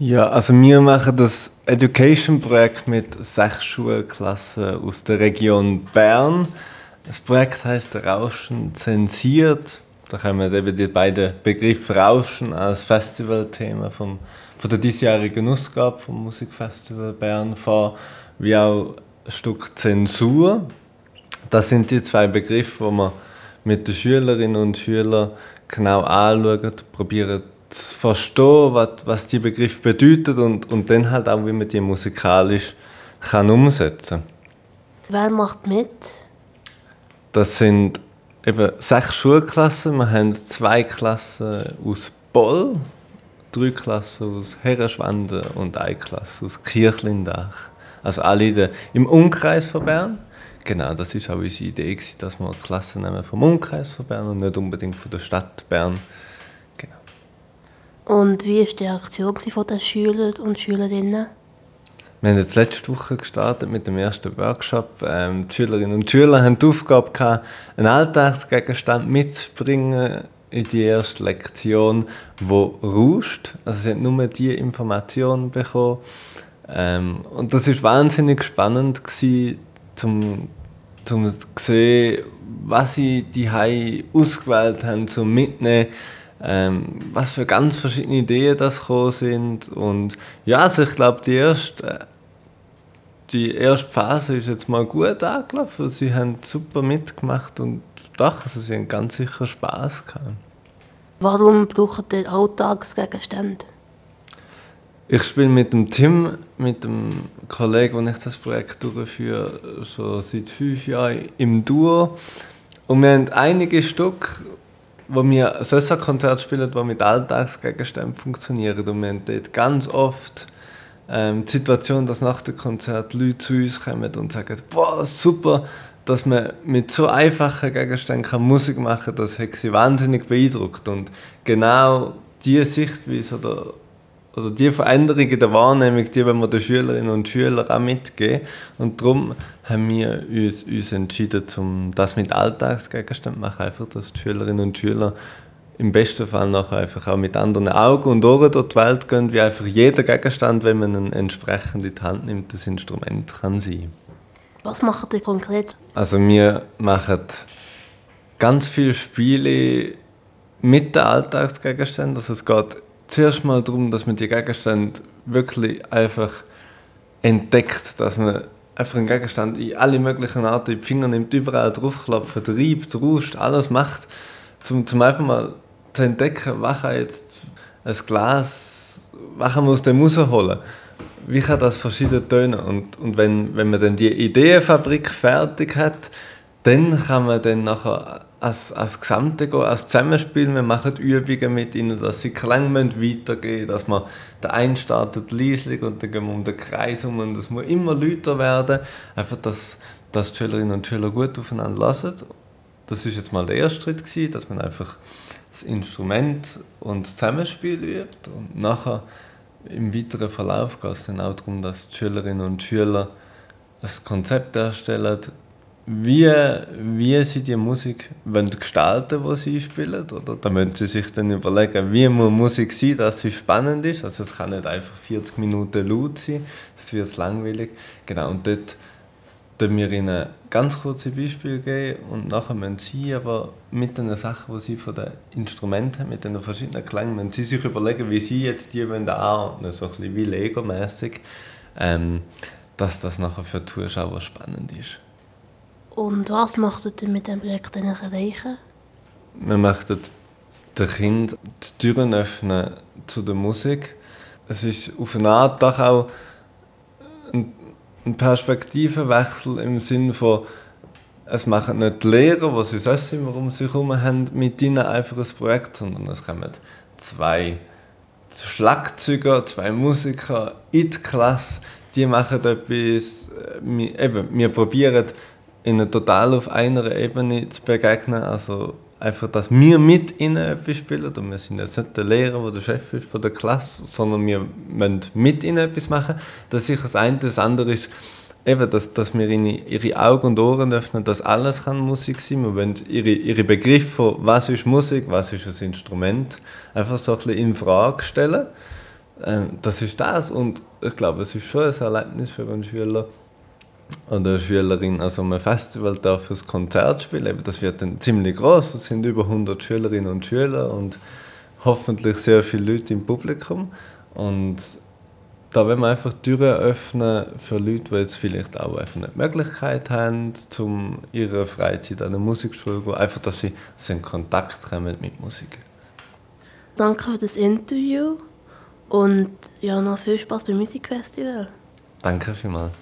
Ja, also wir machen das Education-Projekt mit sechs Schulklassen aus der Region Bern. Das Projekt heißt Rauschen zensiert. Da kommen eben die beiden Begriffe Rauschen als Festivalthema vom, von der diesjährigen Ausgabe vom Musikfestival Bern vor, wie auch ein Stück Zensur. Das sind die zwei Begriffe, wo man mit den Schülerinnen und Schülern genau anschauen, probieren zu verstehen, was, was die Begriffe bedeuten und, und dann halt auch, wie man die musikalisch kann umsetzen kann. Wer macht mit? Das sind eben sechs Schulklassen. Wir haben zwei Klassen aus Boll, drei Klassen aus Herrenschwanden und eine Klasse aus Kirchlindach. Also alle im Umkreis von Bern. Genau, das ist auch unsere Idee, dass wir Klassen nehmen vom Umkreis von Bern und nicht unbedingt von der Stadt Bern. Genau. Und wie war die Reaktion von den Schülern und Schülerinnen? Wir haben jetzt letzte Woche gestartet mit dem ersten Workshop. Ähm, die Schülerinnen und Schüler haben die Aufgabe gehabt, einen Alltagsgegenstand mitzubringen in die erste Lektion, wo rauscht. Also sie haben nur die Informationen bekommen. Ähm, und das ist wahnsinnig spannend gewesen, zum, zum zu sehen, was sie die ausgewählt haben zum Mitnehmen, ähm, was für ganz verschiedene Ideen das gekommen sind und ja, also ich glaube die erste die erste Phase ist jetzt mal gut angelaufen. Sie haben super mitgemacht und doch, also sie haben ganz sicher Spaß gehabt. Warum braucht ihr Alltagsgegenstände? Ich spiele mit dem Tim, mit dem Kollegen, wo ich das Projekt durchführe, schon seit fünf Jahren im Duo. Und wir haben einige Stücke, wo wir solche Konzerte spielen, die mit Alltagsgegenständen funktionieren. Und wir haben dort ganz oft ähm, die Situation, dass nach dem Konzert Leute zu uns kommen und sagen, boah, super, dass man mit so einfachen Gegenständen Musik machen kann, das hat sie wahnsinnig beeindruckt. Und genau diese Sichtweise oder oder die Veränderung in der Wahrnehmung, die wollen wir den Schülerinnen und Schülern auch mitgeben. Und darum haben wir uns, uns entschieden, um das mit Alltagsgegenständen zu machen, einfach, dass die Schülerinnen und Schüler im besten Fall nachher einfach auch mit anderen Augen und Ohren durch die Welt gehen, wie einfach jeder Gegenstand, wenn man ihn entsprechend in die Hand nimmt, das Instrument kann sein. Was macht ihr konkret? Also wir machen ganz viele Spiele mit den Alltagsgegenständen. Also es geht zuerst mal darum, dass man die Gegenstände wirklich einfach entdeckt, dass man einfach einen Gegenstand in alle möglichen Arten in die Finger nimmt, überall draufklopft, reibt, rauscht, alles macht, zum, zum einfach mal zu entdecken, was kann jetzt ein Glas, was man aus dem rausholen, wie kann das verschiedene tönen? Und, und wenn, wenn man dann die Ideenfabrik fertig hat, dann kann man dann nachher als, als Gesamte gehen, als Zusammenspiel. Wir machen Übungen mit ihnen, dass sie Klang weitergehen dass man der einen startet leislich und dann gehen wir um den Kreis um und es muss immer lauter werden. Einfach, dass, dass die Schülerinnen und Schüler gut aufeinander lassen. Das ist jetzt mal der erste Schritt gewesen, dass man einfach das Instrument und das Zusammenspiel übt und nachher im weiteren Verlauf geht es dann auch darum, dass die Schülerinnen und Schüler ein Konzept erstellen, wie, wie sie die Musik gestalten wollen, die sie spielen. Oder da müssen sie sich dann überlegen, wie muss Musik sein, dass sie spannend ist. Also es kann nicht einfach 40 Minuten laut sein, das wird langweilig. Genau, und dort geben wir ihnen ganz kurze Beispiele geben und nachher müssen sie aber mit den Sachen, die sie von den Instrumenten haben, mit den verschiedenen Klängen, müssen sie sich überlegen, wie sie jetzt die wollen anordnen, so ein bisschen wie Lego-mäßig, ähm, dass das nachher für die Zuschauer spannend ist. Und was möchtet ihr mit dem Projekt erreichen? Wir möchten den Kindern die Türen öffnen zu der Musik. Es ist auf eine Art doch auch ein Perspektivenwechsel im Sinne von, es machen nicht die Lehrer, die sie sonst immer um sich herum haben, mit ihnen einfach ein Projekt, sondern es kommen zwei Schlagzeuger, zwei Musiker in die Klasse, die machen etwas, äh, eben, wir probieren ihnen total auf einer Ebene zu begegnen. Also einfach, dass wir mit ihnen etwas spielen. Und wir sind jetzt nicht der Lehrer, der der Chef ist von der Klasse, sondern wir müssen mit ihnen etwas machen. Das ist sicher das eine. Das andere ist, eben, dass, dass wir ihnen ihre Augen und Ohren öffnen, dass alles kann Musik sein. Wir wollen ihre, ihre Begriffe was ist Musik, was ist ein Instrument, einfach so ein bisschen in Frage stellen. Ähm, das ist das und ich glaube, es ist schon ein Erlebnis für einen Schüler oder Schülerin, also ein Festival darf das Konzert spielen. Das wird dann ziemlich groß, es sind über 100 Schülerinnen und Schüler und hoffentlich sehr viele Leute im Publikum. Und da wollen wir einfach Türen öffnen für Leute, die jetzt vielleicht auch einfach nicht die Möglichkeit haben, um ihre Freizeit an eine Musikschule zu gehen, einfach, dass sie, dass sie in Kontakt kommen mit Musik. Danke für das Interview und ja, noch viel Spaß beim Musikfestival. Danke vielmals.